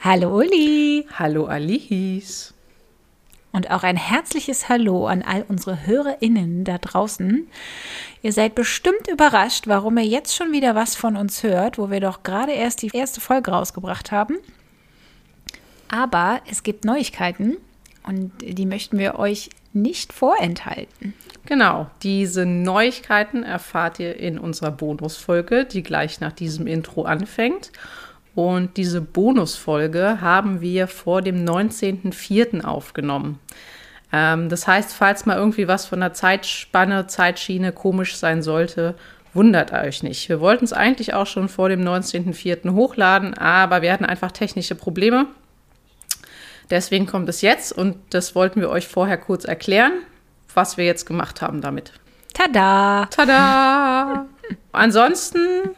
Hallo Uli. Hallo Alice. Und auch ein herzliches Hallo an all unsere HörerInnen da draußen. Ihr seid bestimmt überrascht, warum ihr jetzt schon wieder was von uns hört, wo wir doch gerade erst die erste Folge rausgebracht haben. Aber es gibt Neuigkeiten und die möchten wir euch nicht vorenthalten. Genau, diese Neuigkeiten erfahrt ihr in unserer Bonusfolge, die gleich nach diesem Intro anfängt. Und diese Bonusfolge haben wir vor dem 19.04. aufgenommen. Ähm, das heißt, falls mal irgendwie was von der Zeitspanne, Zeitschiene komisch sein sollte, wundert euch nicht. Wir wollten es eigentlich auch schon vor dem 19.04. hochladen, aber wir hatten einfach technische Probleme. Deswegen kommt es jetzt und das wollten wir euch vorher kurz erklären, was wir jetzt gemacht haben damit. Tada! Tada! Ansonsten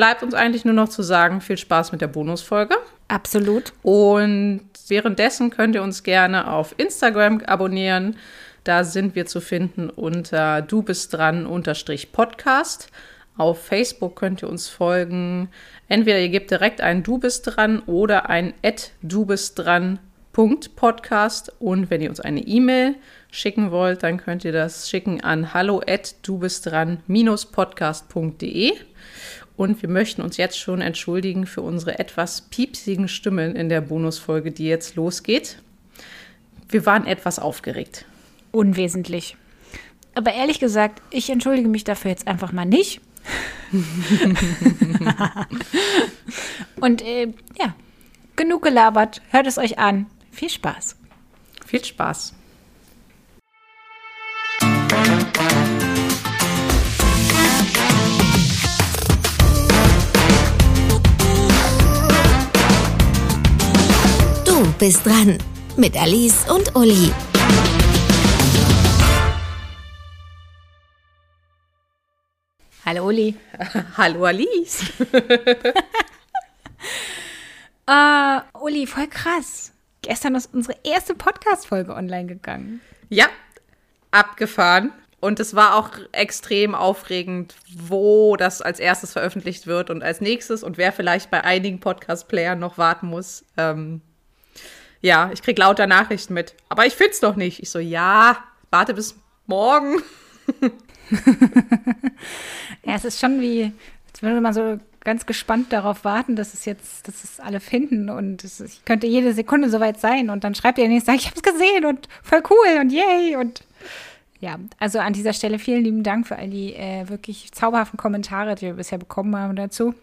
bleibt uns eigentlich nur noch zu sagen, viel Spaß mit der Bonusfolge. Absolut. Und währenddessen könnt ihr uns gerne auf Instagram abonnieren. Da sind wir zu finden unter du bist dran unterstrich Podcast. Auf Facebook könnt ihr uns folgen. Entweder ihr gebt direkt ein Du bist dran oder ein Ad Du bist dran Podcast. Und wenn ihr uns eine E-Mail schicken wollt, dann könnt ihr das schicken an hallo at du bist dran podcast.de. Und wir möchten uns jetzt schon entschuldigen für unsere etwas piepsigen Stimmen in der Bonusfolge, die jetzt losgeht. Wir waren etwas aufgeregt. Unwesentlich. Aber ehrlich gesagt, ich entschuldige mich dafür jetzt einfach mal nicht. Und äh, ja, genug gelabert. Hört es euch an. Viel Spaß. Viel Spaß. Du bist dran mit Alice und Uli. Hallo Uli. Hallo Alice. uh, Uli, voll krass. Gestern ist unsere erste Podcast-Folge online gegangen. Ja, abgefahren. Und es war auch extrem aufregend, wo das als erstes veröffentlicht wird und als nächstes und wer vielleicht bei einigen Podcast-Playern noch warten muss. Ähm, ja, ich krieg lauter Nachrichten mit. Aber ich find's noch nicht. Ich so, ja, warte bis morgen. ja, es ist schon wie, als würde man so ganz gespannt darauf warten, dass es jetzt, dass es alle finden und es, ich könnte jede Sekunde soweit sein und dann schreibt ihr nächste, ich habe es gesehen und voll cool und yay und ja, also an dieser Stelle vielen lieben Dank für all die äh, wirklich zauberhaften Kommentare, die wir bisher bekommen haben dazu.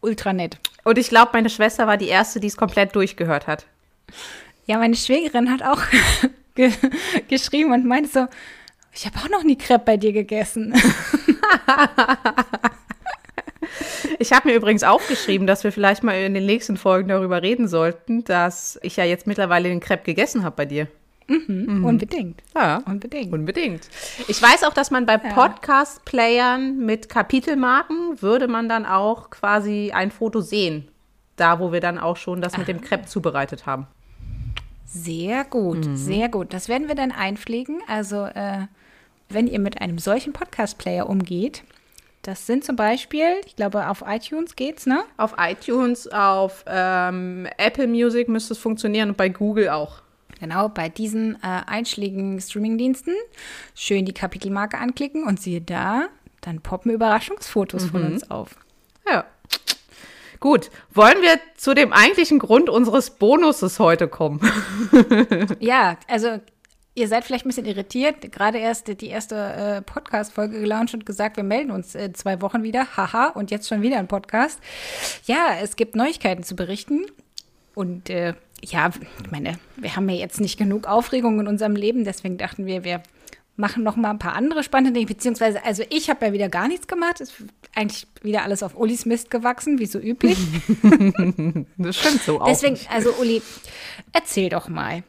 Ultra nett. Und ich glaube, meine Schwester war die erste, die es komplett durchgehört hat. Ja, meine Schwägerin hat auch ge geschrieben und meinte so, ich habe auch noch nie Crepe bei dir gegessen. Ich habe mir übrigens aufgeschrieben, dass wir vielleicht mal in den nächsten Folgen darüber reden sollten, dass ich ja jetzt mittlerweile den Crepe gegessen habe bei dir. Mhm, mhm. Unbedingt. Ja, unbedingt. Unbedingt. Ich weiß auch, dass man bei Podcast-Playern mit Kapitelmarken würde man dann auch quasi ein Foto sehen. Da, wo wir dann auch schon das mit dem ah. Crepe zubereitet haben. Sehr gut, mhm. sehr gut. Das werden wir dann einpflegen. Also, äh, wenn ihr mit einem solchen Podcast-Player umgeht, das sind zum Beispiel, ich glaube, auf iTunes geht's, ne? Auf iTunes, auf ähm, Apple Music müsste es funktionieren und bei Google auch. Genau, bei diesen äh, einschlägigen Streamingdiensten schön die Kapitelmarke anklicken und siehe da, dann poppen Überraschungsfotos mhm. von uns auf. Ja. Gut, wollen wir zu dem eigentlichen Grund unseres Bonuses heute kommen? ja, also ihr seid vielleicht ein bisschen irritiert. Gerade erst die erste äh, Podcast-Folge gelauncht und gesagt, wir melden uns in zwei Wochen wieder. Haha, und jetzt schon wieder ein Podcast. Ja, es gibt Neuigkeiten zu berichten. Und äh, ja, ich meine, wir haben ja jetzt nicht genug Aufregung in unserem Leben, deswegen dachten wir, wir machen noch mal ein paar andere spannende Dinge, beziehungsweise, also ich habe ja wieder gar nichts gemacht, ist eigentlich wieder alles auf Ulis Mist gewachsen, wie so üblich. das stimmt so auch. Deswegen, also Uli, erzähl doch mal.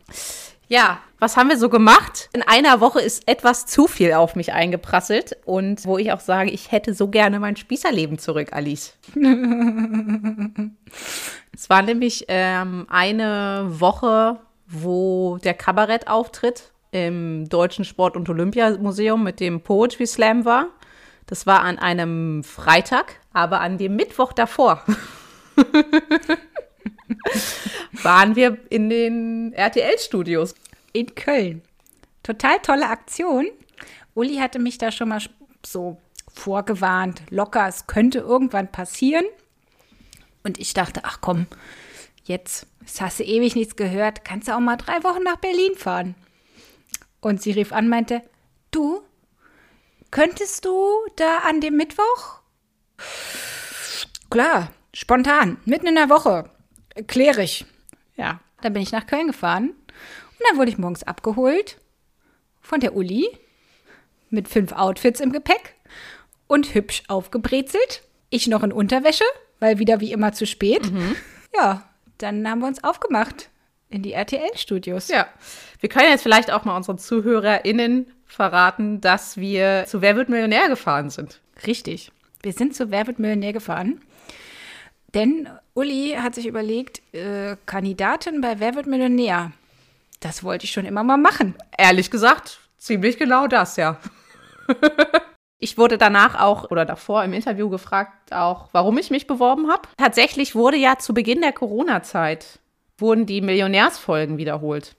Ja, was haben wir so gemacht? In einer Woche ist etwas zu viel auf mich eingeprasselt und wo ich auch sage, ich hätte so gerne mein Spießerleben zurück, Alice. es war nämlich ähm, eine Woche, wo der Kabarettauftritt im Deutschen Sport- und Olympiamuseum mit dem Poetry Slam war. Das war an einem Freitag, aber an dem Mittwoch davor. waren wir in den RTL-Studios. In Köln. Total tolle Aktion. Uli hatte mich da schon mal so vorgewarnt, locker, es könnte irgendwann passieren. Und ich dachte, ach komm, jetzt, hast du ewig nichts gehört, kannst du auch mal drei Wochen nach Berlin fahren. Und sie rief an, meinte, du, könntest du da an dem Mittwoch? Klar, spontan, mitten in der Woche, kläre ich. Ja, dann bin ich nach Köln gefahren und dann wurde ich morgens abgeholt von der Uli mit fünf Outfits im Gepäck und hübsch aufgebrezelt. Ich noch in Unterwäsche, weil wieder wie immer zu spät. Mhm. Ja, dann haben wir uns aufgemacht in die RTL-Studios. Ja, wir können jetzt vielleicht auch mal unseren ZuhörerInnen verraten, dass wir zu Wer wird Millionär gefahren sind. Richtig. Wir sind zu Wer wird Millionär gefahren. Denn Uli hat sich überlegt, äh, Kandidatin bei Wer wird Millionär. Das wollte ich schon immer mal machen. Ehrlich gesagt, ziemlich genau das, ja. Ich wurde danach auch oder davor im Interview gefragt, auch warum ich mich beworben habe. Tatsächlich wurde ja zu Beginn der Corona-Zeit wurden die Millionärsfolgen wiederholt.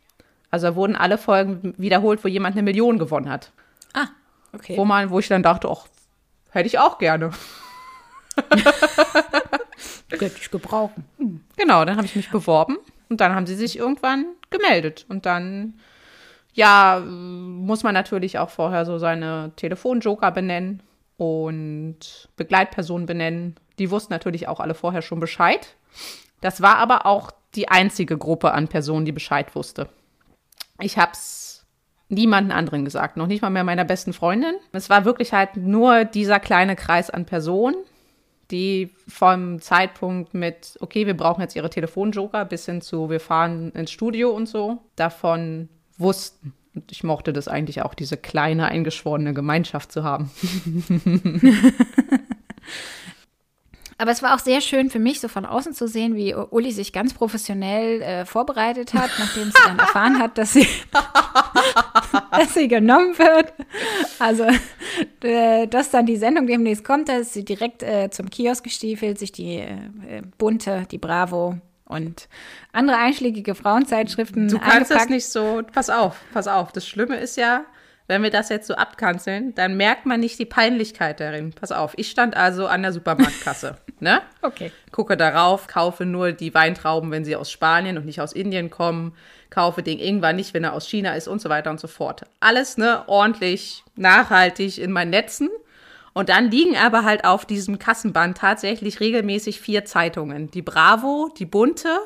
Also wurden alle Folgen wiederholt, wo jemand eine Million gewonnen hat. Ah, okay. Wo man, wo ich dann dachte, ach, hätte ich auch gerne. Könnte ich gebrauchen. Genau, dann habe ich mich beworben und dann haben sie sich irgendwann gemeldet und dann ja, muss man natürlich auch vorher so seine Telefonjoker benennen und Begleitpersonen benennen. Die wussten natürlich auch alle vorher schon Bescheid. Das war aber auch die einzige Gruppe an Personen, die Bescheid wusste. Ich habe es niemanden anderen gesagt, noch nicht mal mehr meiner besten Freundin. Es war wirklich halt nur dieser kleine Kreis an Personen, die vom Zeitpunkt mit, okay, wir brauchen jetzt ihre Telefonjoker bis hin zu, wir fahren ins Studio und so, davon wussten. Und ich mochte das eigentlich auch, diese kleine, eingeschworene Gemeinschaft zu haben. Aber es war auch sehr schön für mich, so von außen zu sehen, wie Uli sich ganz professionell äh, vorbereitet hat, nachdem sie dann erfahren hat, dass sie, dass sie genommen wird. Also, äh, dass dann die Sendung demnächst kommt, da ist sie direkt äh, zum Kiosk gestiefelt, sich die äh, bunte, die Bravo und andere einschlägige Frauenzeitschriften. Du kannst das nicht so, pass auf, pass auf. Das Schlimme ist ja, wenn wir das jetzt so abkanzeln, dann merkt man nicht die Peinlichkeit darin. Pass auf, ich stand also an der Supermarktkasse, ne? Okay. Gucke darauf, kaufe nur die Weintrauben, wenn sie aus Spanien und nicht aus Indien kommen, kaufe den Ingwer nicht, wenn er aus China ist und so weiter und so fort. Alles, ne, ordentlich, nachhaltig in meinen Netzen. Und dann liegen aber halt auf diesem Kassenband tatsächlich regelmäßig vier Zeitungen. Die Bravo, die Bunte,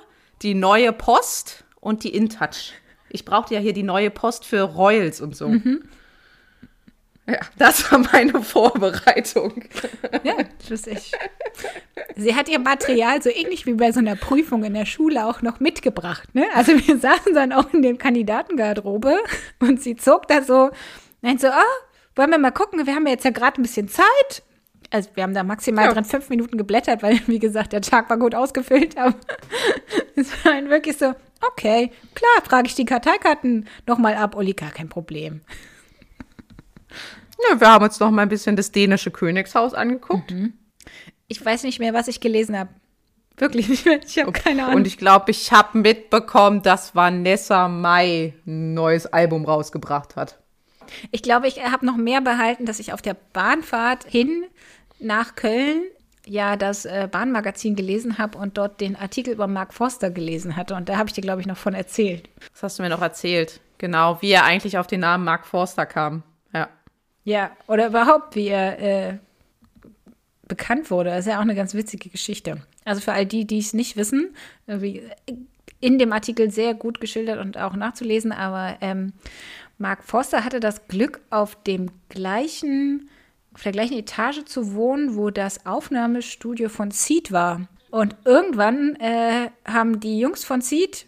die Neue Post und die InTouch. Ich brauchte ja hier die Neue Post für Royals und so. Mhm. Ja, das war meine Vorbereitung. Ja, lustig. Sie hat ihr Material so ähnlich wie bei so einer Prüfung in der Schule auch noch mitgebracht. Ne? Also wir saßen dann auch in dem Kandidatengarderobe und sie zog da so, meint so, ah, wollen wir mal gucken, wir haben ja jetzt ja gerade ein bisschen Zeit. Also wir haben da maximal ja. dran fünf Minuten geblättert, weil, wie gesagt, der Tag war gut ausgefüllt. Aber es war wirklich so, okay, klar, frage ich die Karteikarten nochmal ab. Uli, gar kein Problem. Ja, wir haben uns noch mal ein bisschen das dänische Königshaus angeguckt. Mhm. Ich weiß nicht mehr, was ich gelesen habe. Wirklich nicht mehr. Ich habe okay. keine Ahnung. Und ich glaube, ich habe mitbekommen, dass Vanessa Mai ein neues Album rausgebracht hat. Ich glaube, ich habe noch mehr behalten, dass ich auf der Bahnfahrt hin nach Köln ja das äh, Bahnmagazin gelesen habe und dort den Artikel über Mark Forster gelesen hatte. Und da habe ich dir, glaube ich, noch von erzählt. Das hast du mir noch erzählt. Genau, wie er eigentlich auf den Namen Mark Forster kam. Ja. Ja, oder überhaupt, wie er äh, bekannt wurde. Das ist ja auch eine ganz witzige Geschichte. Also für all die, die es nicht wissen, in dem Artikel sehr gut geschildert und auch nachzulesen, aber ähm, Mark Forster hatte das Glück, auf dem gleichen, auf der gleichen Etage zu wohnen, wo das Aufnahmestudio von Seed war. Und irgendwann äh, haben die Jungs von Seed,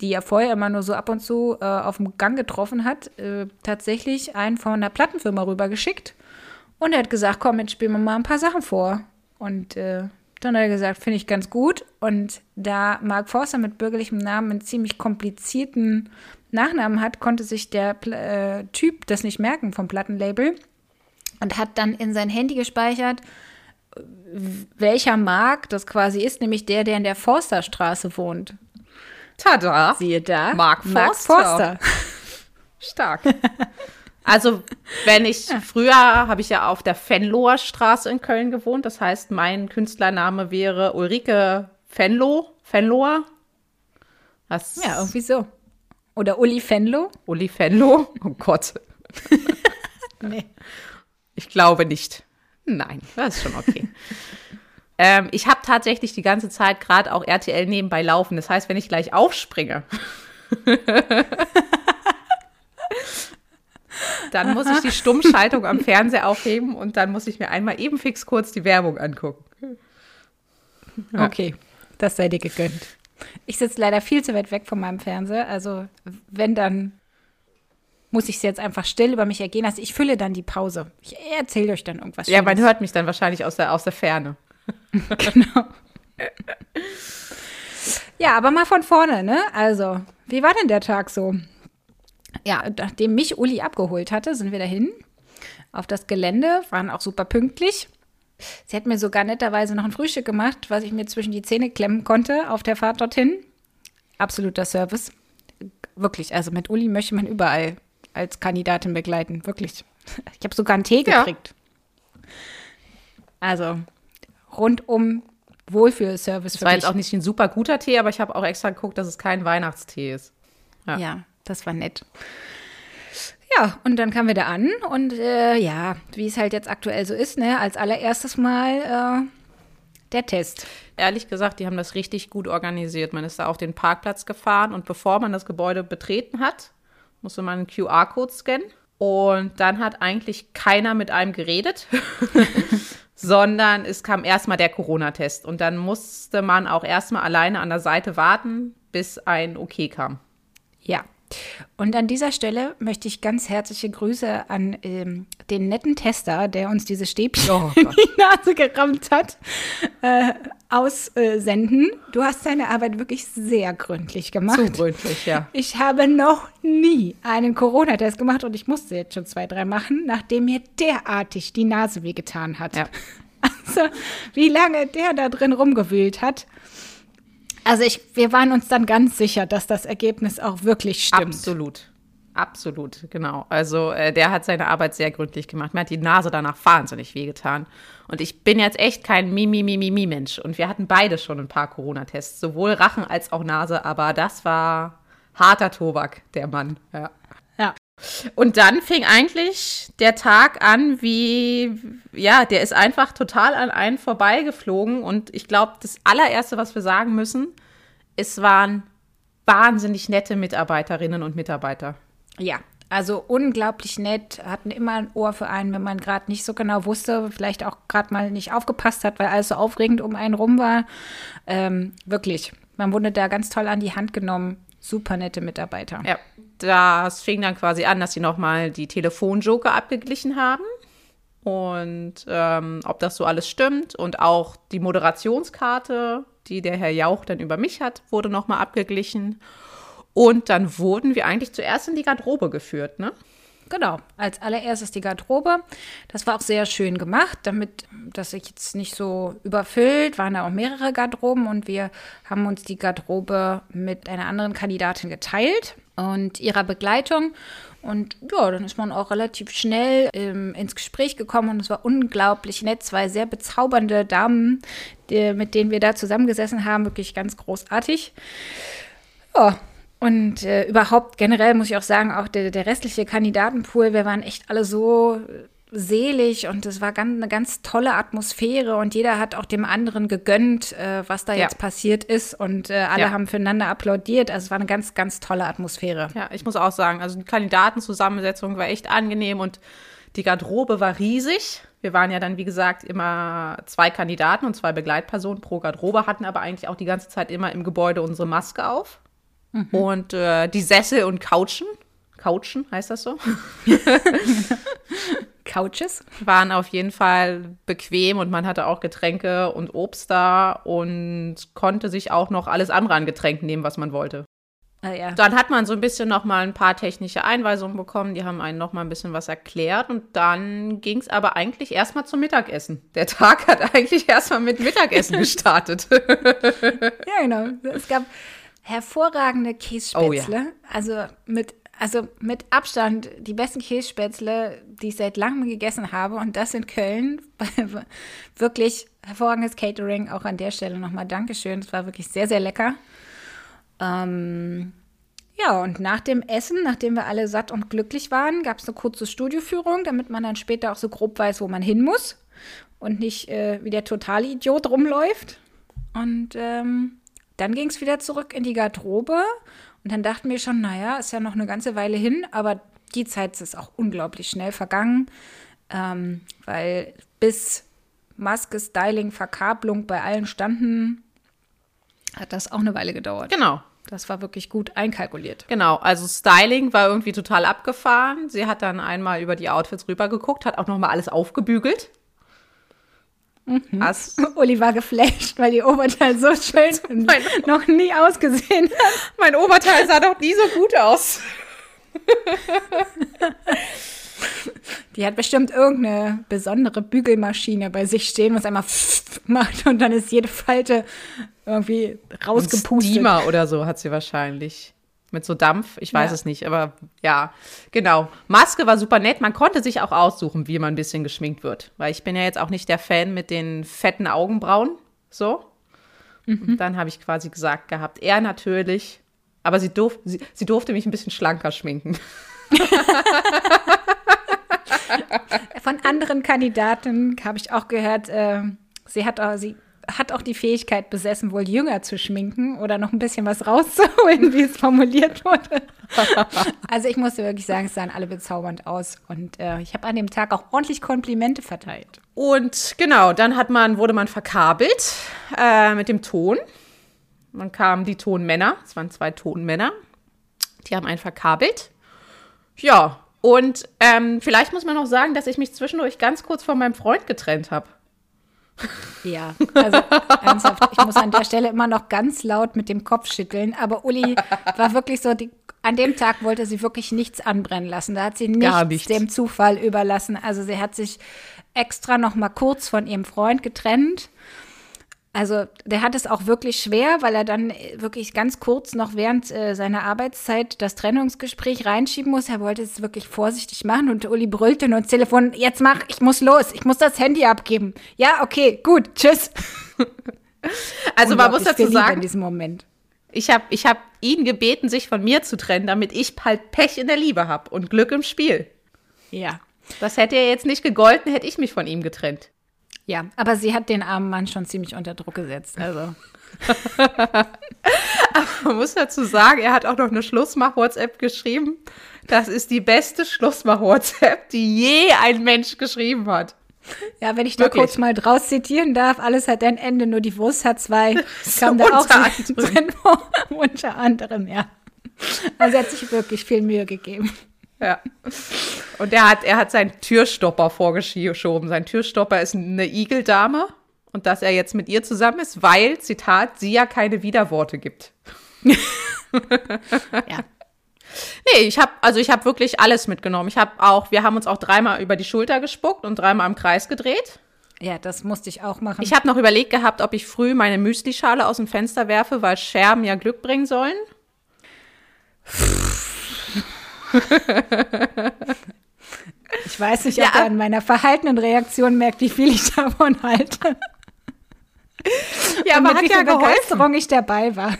die er vorher immer nur so ab und zu äh, auf dem Gang getroffen hat, äh, tatsächlich einen von der Plattenfirma rübergeschickt. Und er hat gesagt, komm, jetzt spielen wir mal ein paar Sachen vor. Und äh, dann hat er gesagt, finde ich ganz gut. Und da Mark Forster mit bürgerlichem Namen einen ziemlich komplizierten Nachnamen hat, konnte sich der äh, Typ das nicht merken vom Plattenlabel und hat dann in sein Handy gespeichert, welcher Mark das quasi ist, nämlich der, der in der Forsterstraße wohnt. Tada! Siehe da. Mark Mark Forster. Forster. Stark. Also, wenn ich früher habe ich ja auf der Venloer Straße in Köln gewohnt. Das heißt, mein Künstlername wäre Ulrike Venlo. Venloer. Was? Ja, irgendwie so. Oder Uli Fenlo? Uli Venlo. Oh Gott. Nee. Ich glaube nicht. Nein, das ist schon okay. ähm, ich habe tatsächlich die ganze Zeit gerade auch RTL nebenbei laufen. Das heißt, wenn ich gleich aufspringe, dann muss ich die Stummschaltung am Fernseher aufheben und dann muss ich mir einmal eben fix kurz die Werbung angucken. Ja. Okay, das sei dir gegönnt. Ich sitze leider viel zu weit weg von meinem Fernseher. Also, wenn dann muss ich es jetzt einfach still über mich ergehen lassen. Ich fülle dann die Pause. Ich erzähle euch dann irgendwas. Ja, man hört mich dann wahrscheinlich aus der, aus der Ferne. Genau. Ja, aber mal von vorne, ne? Also, wie war denn der Tag so? Ja, nachdem mich Uli abgeholt hatte, sind wir dahin auf das Gelände, waren auch super pünktlich. Sie hat mir sogar netterweise noch ein Frühstück gemacht, was ich mir zwischen die Zähne klemmen konnte auf der Fahrt dorthin. Absoluter Service. Wirklich, also mit Uli möchte man überall als Kandidatin begleiten. Wirklich. Ich habe sogar einen Tee Ja. gekriegt. Also rundum Wohlfühlservice Das war jetzt auch nicht ein super guter Tee, aber ich habe auch extra geguckt, dass es kein Weihnachtstee ist. Ja. Ja, das war nett. Ja, und dann kamen wir da an und äh, ja, wie es halt jetzt aktuell so ist, ne, als allererstes Mal äh, der Test. Ehrlich gesagt, die haben das richtig gut organisiert. Man ist da auf den Parkplatz gefahren und bevor man das Gebäude betreten hat, musste man einen QR-Code scannen. Und dann hat eigentlich keiner mit einem geredet, sondern es kam erstmal der Corona-Test. Und dann musste man auch erstmal alleine an der Seite warten, bis ein OK kam. Ja. Und an dieser Stelle möchte ich ganz herzliche Grüße an ähm, den netten Tester, der uns diese Stäbchen Oh in die Nase gerammt hat, äh, aussenden. Du hast deine Arbeit wirklich sehr gründlich gemacht. Zu gründlich, ja. Ich habe noch nie einen Corona-Test gemacht und ich musste jetzt schon zwei, drei machen, nachdem mir derartig die Nase wehgetan hat. Ja. Also, wie lange der da drin rumgewühlt hat. Also, ich, wir waren uns dann ganz sicher, dass das Ergebnis auch wirklich stimmt. Absolut. Absolut, genau. Also äh, der hat seine Arbeit sehr gründlich gemacht. Mir hat die Nase danach wahnsinnig wehgetan. Und ich bin jetzt echt kein Mimi-Mimi-Mensch. Und wir hatten beide schon ein paar Corona-Tests, sowohl Rachen als auch Nase. Aber das war harter Tobak, der Mann. Ja. Und dann fing eigentlich der Tag an, wie, ja, der ist einfach total an einen vorbeigeflogen. Und ich glaube, das allererste, was wir sagen müssen, es waren wahnsinnig nette Mitarbeiterinnen und Mitarbeiter. Ja, also unglaublich nett, hatten immer ein Ohr für einen, wenn man gerade nicht so genau wusste, vielleicht auch gerade mal nicht aufgepasst hat, weil alles so aufregend um einen rum war. Ähm, wirklich, man wurde da ganz toll an die Hand genommen. Super nette Mitarbeiter. Ja, das fing dann quasi an, dass sie nochmal die Telefonjoker abgeglichen haben. Und ähm, ob das so alles stimmt. Und auch die Moderationskarte, die der Herr Jauch dann über mich hat, wurde nochmal abgeglichen. Und dann wurden wir eigentlich zuerst in die Garderobe geführt, ne? Genau, als allererstes die Garderobe. Das war auch sehr schön gemacht, damit das sich jetzt nicht so überfüllt, waren da auch mehrere Garderoben und wir haben uns die Garderobe mit einer anderen Kandidatin geteilt und ihrer Begleitung. Und ja, dann ist man auch relativ schnell ähm, ins Gespräch gekommen und es war unglaublich nett. Zwei sehr bezaubernde Damen, die, mit denen wir da zusammengesessen haben, wirklich ganz großartig. Ja, und äh, überhaupt generell muss ich auch sagen, auch der, der restliche Kandidatenpool, wir waren echt alle so selig und es war ganz, eine ganz tolle Atmosphäre und jeder hat auch dem anderen gegönnt, äh, was da Ja. jetzt passiert ist und äh, alle Ja. haben füreinander applaudiert. Also es war eine ganz, ganz tolle Atmosphäre. Ja, ich muss auch sagen, also die Kandidatenzusammensetzung war echt angenehm und die Garderobe war riesig. Wir waren ja dann, wie gesagt, immer zwei Kandidaten und zwei Begleitpersonen pro Garderobe, hatten aber eigentlich auch die ganze Zeit immer im Gebäude unsere Maske auf. Und äh, die Sessel und Couchen, Couchen heißt das so, Couches? waren auf jeden Fall bequem und man hatte auch Getränke und Obst da und konnte sich auch noch alles andere an Getränken nehmen, was man wollte. Ah, ja. Dann hat man so ein bisschen noch mal ein paar technische Einweisungen bekommen. Die haben einen noch mal ein bisschen was erklärt. Und dann ging es aber eigentlich erstmal zum Mittagessen. Der Tag hat eigentlich erstmal mit Mittagessen gestartet. ja, genau. Es gab hervorragende Kässpätzle. Also mit also mit Abstand die besten Kässpätzle, die ich seit langem gegessen habe. Und das in Köln. wirklich hervorragendes Catering. Auch an der Stelle nochmal Dankeschön. Es war wirklich sehr, sehr lecker. Ähm, ja, und nach dem Essen, nachdem wir alle satt und glücklich waren, gab es eine kurze Studioführung, damit man dann später auch so grob weiß, wo man hin muss und nicht äh, wie der totale Idiot rumläuft. Und ähm, dann ging es wieder zurück in die Garderobe und dann dachten wir schon, naja, ist ja noch eine ganze Weile hin, aber die Zeit ist auch unglaublich schnell vergangen, ähm, weil bis Maske, Styling, Verkabelung bei allen standen, hat das auch eine Weile gedauert. Genau. Das war wirklich gut einkalkuliert. Genau, also Styling war irgendwie total abgefahren. Sie hat dann einmal über die Outfits rübergeguckt, hat auch noch mal alles aufgebügelt. Mhm. Uli war geflasht, weil ihr Oberteil so schön noch nie ausgesehen hat. Mein Oberteil sah doch nie so gut aus. Die hat bestimmt irgendeine besondere Bügelmaschine bei sich stehen, was einmal macht und dann ist jede Falte irgendwie rausgepustet. Ein Steamer oder so hat sie wahrscheinlich. Mit so Dampf, ich weiß ja. es nicht, aber ja, genau. Maske war super nett. Man konnte sich auch aussuchen, wie man ein bisschen geschminkt wird. Weil ich bin ja jetzt auch nicht der Fan mit den fetten Augenbrauen. So. Mhm. Dann habe ich quasi gesagt gehabt, er natürlich. Aber sie, durf, sie, sie durfte mich ein bisschen schlanker schminken. Von anderen Kandidaten habe ich auch gehört, äh, sie hat auch, sie hat auch die Fähigkeit besessen, wohl jünger zu schminken oder noch ein bisschen was rauszuholen, wie es formuliert wurde. also ich musste wirklich sagen, es sahen alle bezaubernd aus und äh, ich habe an dem Tag auch ordentlich Komplimente verteilt. Und genau, dann hat man, wurde man verkabelt äh, mit dem Ton. Man kamen die Tonmänner, es waren zwei Tonmänner, die haben einen verkabelt. Ja, und ähm, vielleicht muss man noch sagen, dass ich mich zwischendurch ganz kurz von meinem Freund getrennt habe. Ja, also ernsthaft, ich muss an der Stelle immer noch ganz laut mit dem Kopf schütteln. Aber Uli war wirklich so, die, an dem Tag wollte sie wirklich nichts anbrennen lassen. Da hat sie nichts, nichts. dem Zufall überlassen. Also sie hat sich extra noch mal kurz von ihrem Freund getrennt also der hat es auch wirklich schwer, weil er dann wirklich ganz kurz noch während äh, seiner Arbeitszeit das Trennungsgespräch reinschieben muss. Er wollte es wirklich vorsichtig machen und Uli brüllte nur ins Telefon, jetzt mach, ich muss los, ich muss das Handy abgeben. Ja, okay, gut, tschüss. Also man muss dazu sagen, in diesem Moment. Ich habe ich hab ihn gebeten, sich von mir zu trennen, damit ich halt Pech in der Liebe habe und Glück im Spiel. Ja. Das hätte er jetzt nicht gegolten, hätte ich mich von ihm getrennt. Ja, aber sie hat den armen Mann schon ziemlich unter Druck gesetzt. Also. man muss dazu sagen, er hat auch noch eine Schlussmach-WhatsApp geschrieben. Das ist die beste Schlussmach-WhatsApp, die je ein Mensch geschrieben hat. Ja, wenn ich da kurz mal draus zitieren darf, alles hat ein Ende, nur die Wurst hat zwei. Kam da auch so drin unter anderem, ja. Also er hat sich wirklich viel Mühe gegeben. Ja. Und er hat, er hat seinen Türstopper vorgeschoben. Sein Türstopper ist eine Igeldame und dass er jetzt mit ihr zusammen ist, weil, Zitat, sie ja keine Widerworte gibt. ja. Nee, ich habe also ich habe wirklich alles mitgenommen. Ich habe auch, wir haben uns auch dreimal über die Schulter gespuckt und dreimal im Kreis gedreht. Ja, das musste ich auch machen. Ich habe noch überlegt gehabt, ob ich früh meine Müslischale aus dem Fenster werfe, weil Scherben ja Glück bringen sollen. ich weiß nicht, ob ja, er an meiner verhaltenen Reaktion merkt, wie viel ich davon halte. Ja, aber hat ja geholfen. ich dabei war.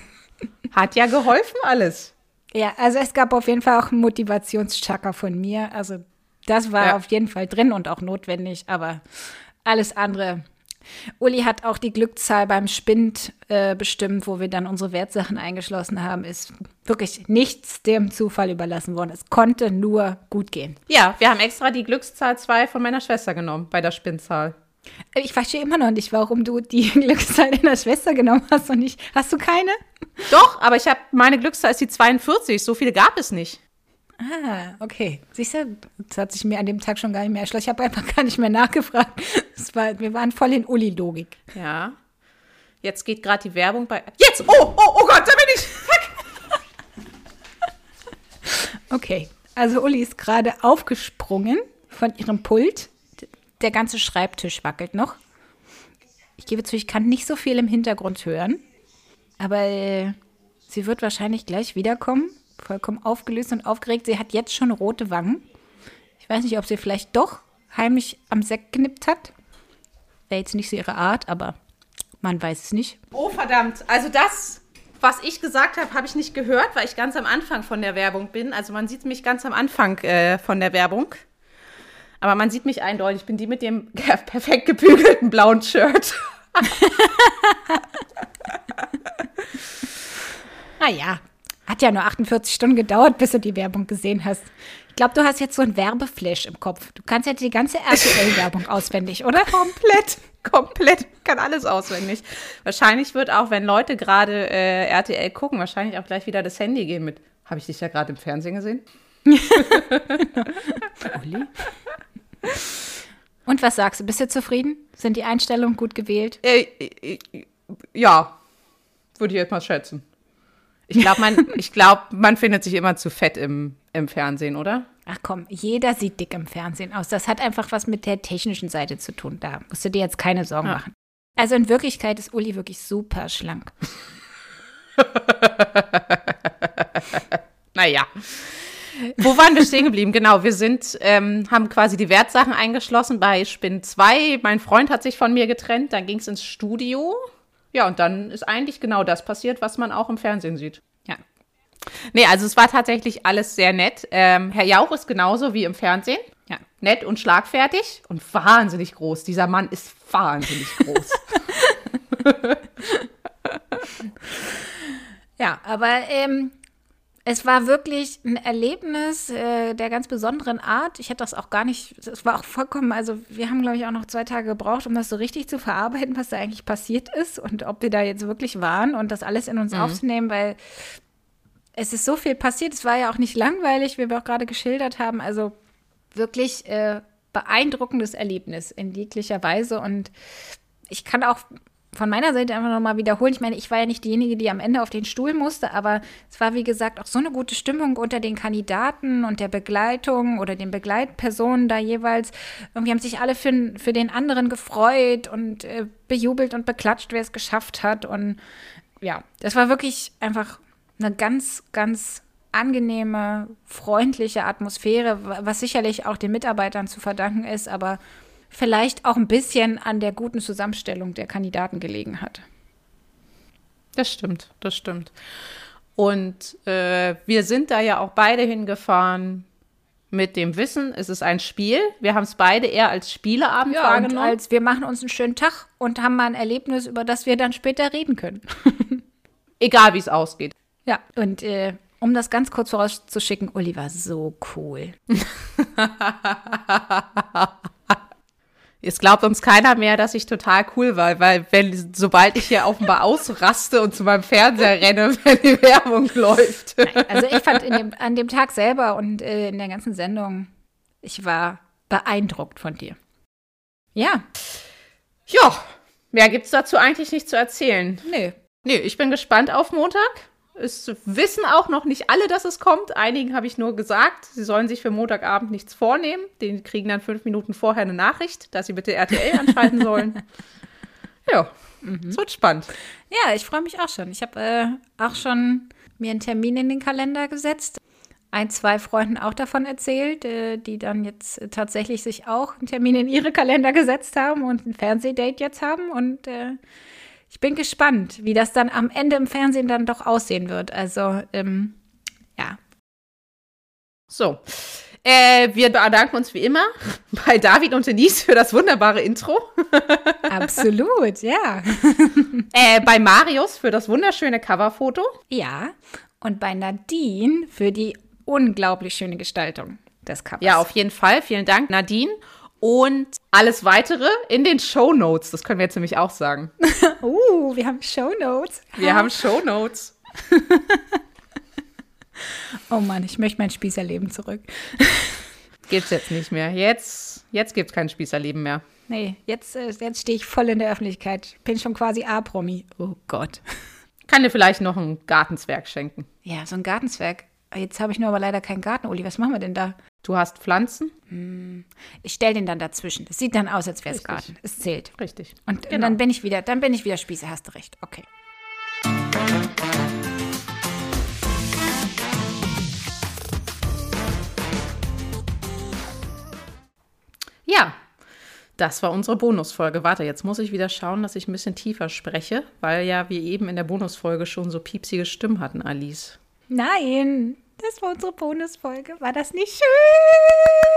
Hat ja geholfen alles. Ja, also es gab auf jeden Fall auch einen Motivationschecker von mir. Also das war ja. auf jeden Fall drin und auch notwendig, aber alles andere Uli hat auch die Glückszahl beim Spind äh, bestimmt, wo wir dann unsere Wertsachen eingeschlossen haben. Ist wirklich nichts dem Zufall überlassen worden. Es konnte nur gut gehen. Ja, wir haben extra die Glückszahl 2 von meiner Schwester genommen bei der Spindzahl. Ich verstehe immer noch nicht, warum du die Glückszahl deiner Schwester genommen hast und nicht. Hast du keine? Doch, aber ich habe meine Glückszahl ist die 42. So viele gab es nicht. Ah, okay. Siehst du, das hat sich mir an dem Tag schon gar nicht mehr erschlossen. Ich habe einfach gar nicht mehr nachgefragt. War, wir waren voll in Uli-Logik. Ja. Jetzt geht gerade die Werbung bei. Jetzt! Oh, oh, oh Gott, da bin ich! Okay. Also Uli ist gerade aufgesprungen von ihrem Pult. Der ganze Schreibtisch wackelt noch. Ich gebe zu, ich kann nicht so viel im Hintergrund hören. Aber äh, Sie wird wahrscheinlich gleich wiederkommen, vollkommen aufgelöst und aufgeregt. Sie hat jetzt schon rote Wangen. Ich weiß nicht, ob sie vielleicht doch heimlich am Sekt genippt hat. Wäre jetzt nicht so ihre Art, aber man weiß es nicht. Oh, verdammt. Also das, was ich gesagt habe, habe ich nicht gehört, weil ich ganz am Anfang von der Werbung bin. Also man sieht mich ganz am Anfang äh, von der Werbung. Aber man sieht mich eindeutig. Ich bin die mit dem perfekt gebügelten blauen Shirt. Naja, hat ja nur 48 Stunden gedauert, bis du die Werbung gesehen hast. Ich glaube, du hast jetzt so ein Werbeflash im Kopf. Du kannst ja die ganze RTL-Werbung auswendig, oder? Komplett, komplett. Kann alles auswendig. Wahrscheinlich wird auch, wenn Leute gerade äh, RTL gucken, wahrscheinlich auch gleich wieder das Handy gehen mit. Habe ich dich ja gerade im Fernsehen gesehen? Uli? Und was sagst du? Bist du zufrieden? Sind die Einstellungen gut gewählt? Äh, äh, ja, würde ich jetzt mal schätzen. Ich glaube, man, ich glaub, man findet sich immer zu fett im, im Fernsehen, oder? Ach komm, jeder sieht dick im Fernsehen aus. Das hat einfach was mit der technischen Seite zu tun. Da musst du dir jetzt keine Sorgen Ja. machen. Also in Wirklichkeit ist Uli wirklich super schlank. Naja. Wo waren wir stehen geblieben? Genau, wir sind, ähm, haben quasi die Wertsachen eingeschlossen bei Spin 2. Mein Freund hat sich von mir getrennt, dann ging es ins Studio. Ja, und dann ist eigentlich genau das passiert, was man auch im Fernsehen sieht. Ja. Nee, also es war tatsächlich alles sehr nett. Ähm, Herr Jauch ist genauso wie im Fernsehen. Ja. Nett und schlagfertig und wahnsinnig groß. Dieser Mann ist wahnsinnig groß. Ja, aber ähm, es war wirklich ein Erlebnis äh, der ganz besonderen Art. Ich hätte das auch gar nicht, es war auch vollkommen, also wir haben, glaube ich, auch noch zwei Tage gebraucht, um das so richtig zu verarbeiten, was da eigentlich passiert ist und ob wir da jetzt wirklich waren und das alles in uns aufzunehmen, weil es ist so viel passiert. Es war ja auch nicht langweilig, wie wir auch gerade geschildert haben. Also wirklich äh, beeindruckendes Erlebnis in jeglicher Weise und ich kann auch von meiner Seite einfach nochmal wiederholen. Ich meine, ich war ja nicht diejenige, die am Ende auf den Stuhl musste, aber es war, wie gesagt, auch so eine gute Stimmung unter den Kandidaten und der Begleitung oder den Begleitpersonen da jeweils. Irgendwie haben sich alle für, für den anderen gefreut und äh, bejubelt und beklatscht, wer es geschafft hat. Und ja, das war wirklich einfach eine ganz, ganz angenehme, freundliche Atmosphäre, wa- was sicherlich auch den Mitarbeitern zu verdanken ist, aber vielleicht auch ein bisschen an der guten Zusammenstellung der Kandidaten gelegen hat. Das stimmt, das stimmt. Und äh, wir sind da ja auch beide hingefahren mit dem Wissen, es ist ein Spiel. Wir haben es beide eher als Spieleabend Ja, und wahrgenommen. als wir machen uns einen schönen Tag und haben mal ein Erlebnis, über das wir dann später reden können. Egal wie es ausgeht. Ja, und äh, um das ganz kurz vorauszuschicken, Uli war so cool. Es glaubt uns keiner mehr, dass ich total cool war, weil wenn sobald ich hier offenbar ausraste und zu meinem Fernseher renne, wenn die Werbung läuft. Also ich fand dem, an dem Tag selber und äh, in der ganzen Sendung, ich war beeindruckt von dir. Ja, Ja, mehr gibt's dazu eigentlich nicht zu erzählen. nö. Nee, ich bin gespannt auf Montag. Es wissen auch noch nicht alle, dass es kommt. Einigen habe ich nur gesagt, sie sollen sich für Montagabend nichts vornehmen. Die kriegen dann fünf Minuten vorher eine Nachricht, dass sie bitte RTL anschalten sollen. Ja, es wird spannend. Ja, ich freue mich auch schon. Ich habe äh, auch schon mir einen Termin in den Kalender gesetzt. Ein, zwei Freunden auch davon erzählt, äh, die dann jetzt tatsächlich sich auch einen Termin in ihre Kalender gesetzt haben und ein Fernsehdate jetzt haben. Und äh, ich bin gespannt, wie das dann am Ende im Fernsehen dann doch aussehen wird. Also, ähm, ja. So. Äh, wir bedanken uns wie immer bei David und Denise für das wunderbare Intro. Absolut, ja. Äh, bei Marius für das wunderschöne Coverfoto. Ja. Und bei Nadine für die unglaublich schöne Gestaltung des Covers. Ja, auf jeden Fall. Vielen Dank, Nadine. Und alles weitere in den Show Notes. Das können wir jetzt nämlich auch sagen. Uh, wir haben Shownotes. Wir haben Show Notes. Oh Mann, ich möchte mein Spießerleben zurück. Gibt's jetzt nicht mehr. Jetzt, jetzt gibt's kein Spießerleben mehr. Nee, jetzt, äh, jetzt stehe ich voll in der Öffentlichkeit. Bin schon quasi A-Promi. Oh Gott. Kann dir vielleicht noch ein Gartenzwerg schenken. Ja, so ein Gartenzwerg. Jetzt habe ich nur aber leider keinen Garten, Uli. Was machen wir denn da? Du hast Pflanzen? Hm. Ich stelle den dann dazwischen. Das sieht dann aus, als wäre es Garten. Es zählt. Richtig. Und, genau. und, dann bin ich wieder, dann bin ich wieder Spieße, hast du recht. Okay. Ja, das war unsere Bonusfolge. Warte, jetzt muss ich wieder schauen, dass ich ein bisschen tiefer spreche, weil ja wir eben in der Bonusfolge schon so piepsige Stimmen hatten, Alice. Nein, das war unsere Bonusfolge. War das nicht schön?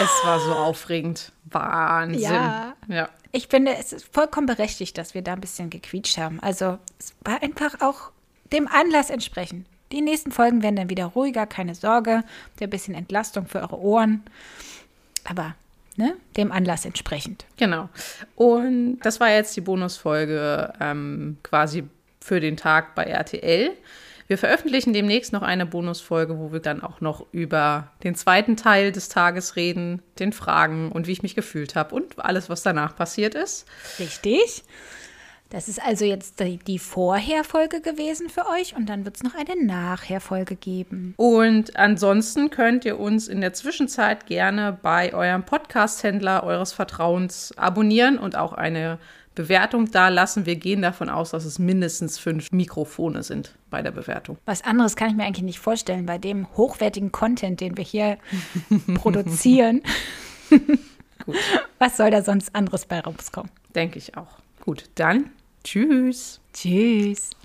Es war so aufregend. Wahnsinn. Ja. ja. Ich finde, es ist vollkommen berechtigt, dass wir da ein bisschen gequietscht haben. Also es war einfach auch dem Anlass entsprechend. Die nächsten Folgen werden dann wieder ruhiger, keine Sorge. Der bisschen Entlastung für eure Ohren. Aber ne, dem Anlass entsprechend. Genau. Und das war jetzt die Bonusfolge ähm, quasi für den Tag bei RTL. Wir veröffentlichen demnächst noch eine Bonusfolge, wo wir dann auch noch über den zweiten Teil des Tages reden, den Fragen und wie ich mich gefühlt habe und alles, was danach passiert ist. Richtig. Das ist also jetzt die, Vorherfolge gewesen für euch und dann wird es noch eine Nachherfolge geben. Und ansonsten könnt ihr uns in der Zwischenzeit gerne bei eurem Podcast-Händler eures Vertrauens abonnieren und auch eine Bewertung da lassen. Wir gehen davon aus, dass es mindestens fünf Mikrofone sind bei der Bewertung. Was anderes kann ich mir eigentlich nicht vorstellen bei dem hochwertigen Content, den wir hier produzieren. Gut. Was soll da sonst anderes bei rauskommen? Denke ich auch. Gut, dann tschüss. Tschüss.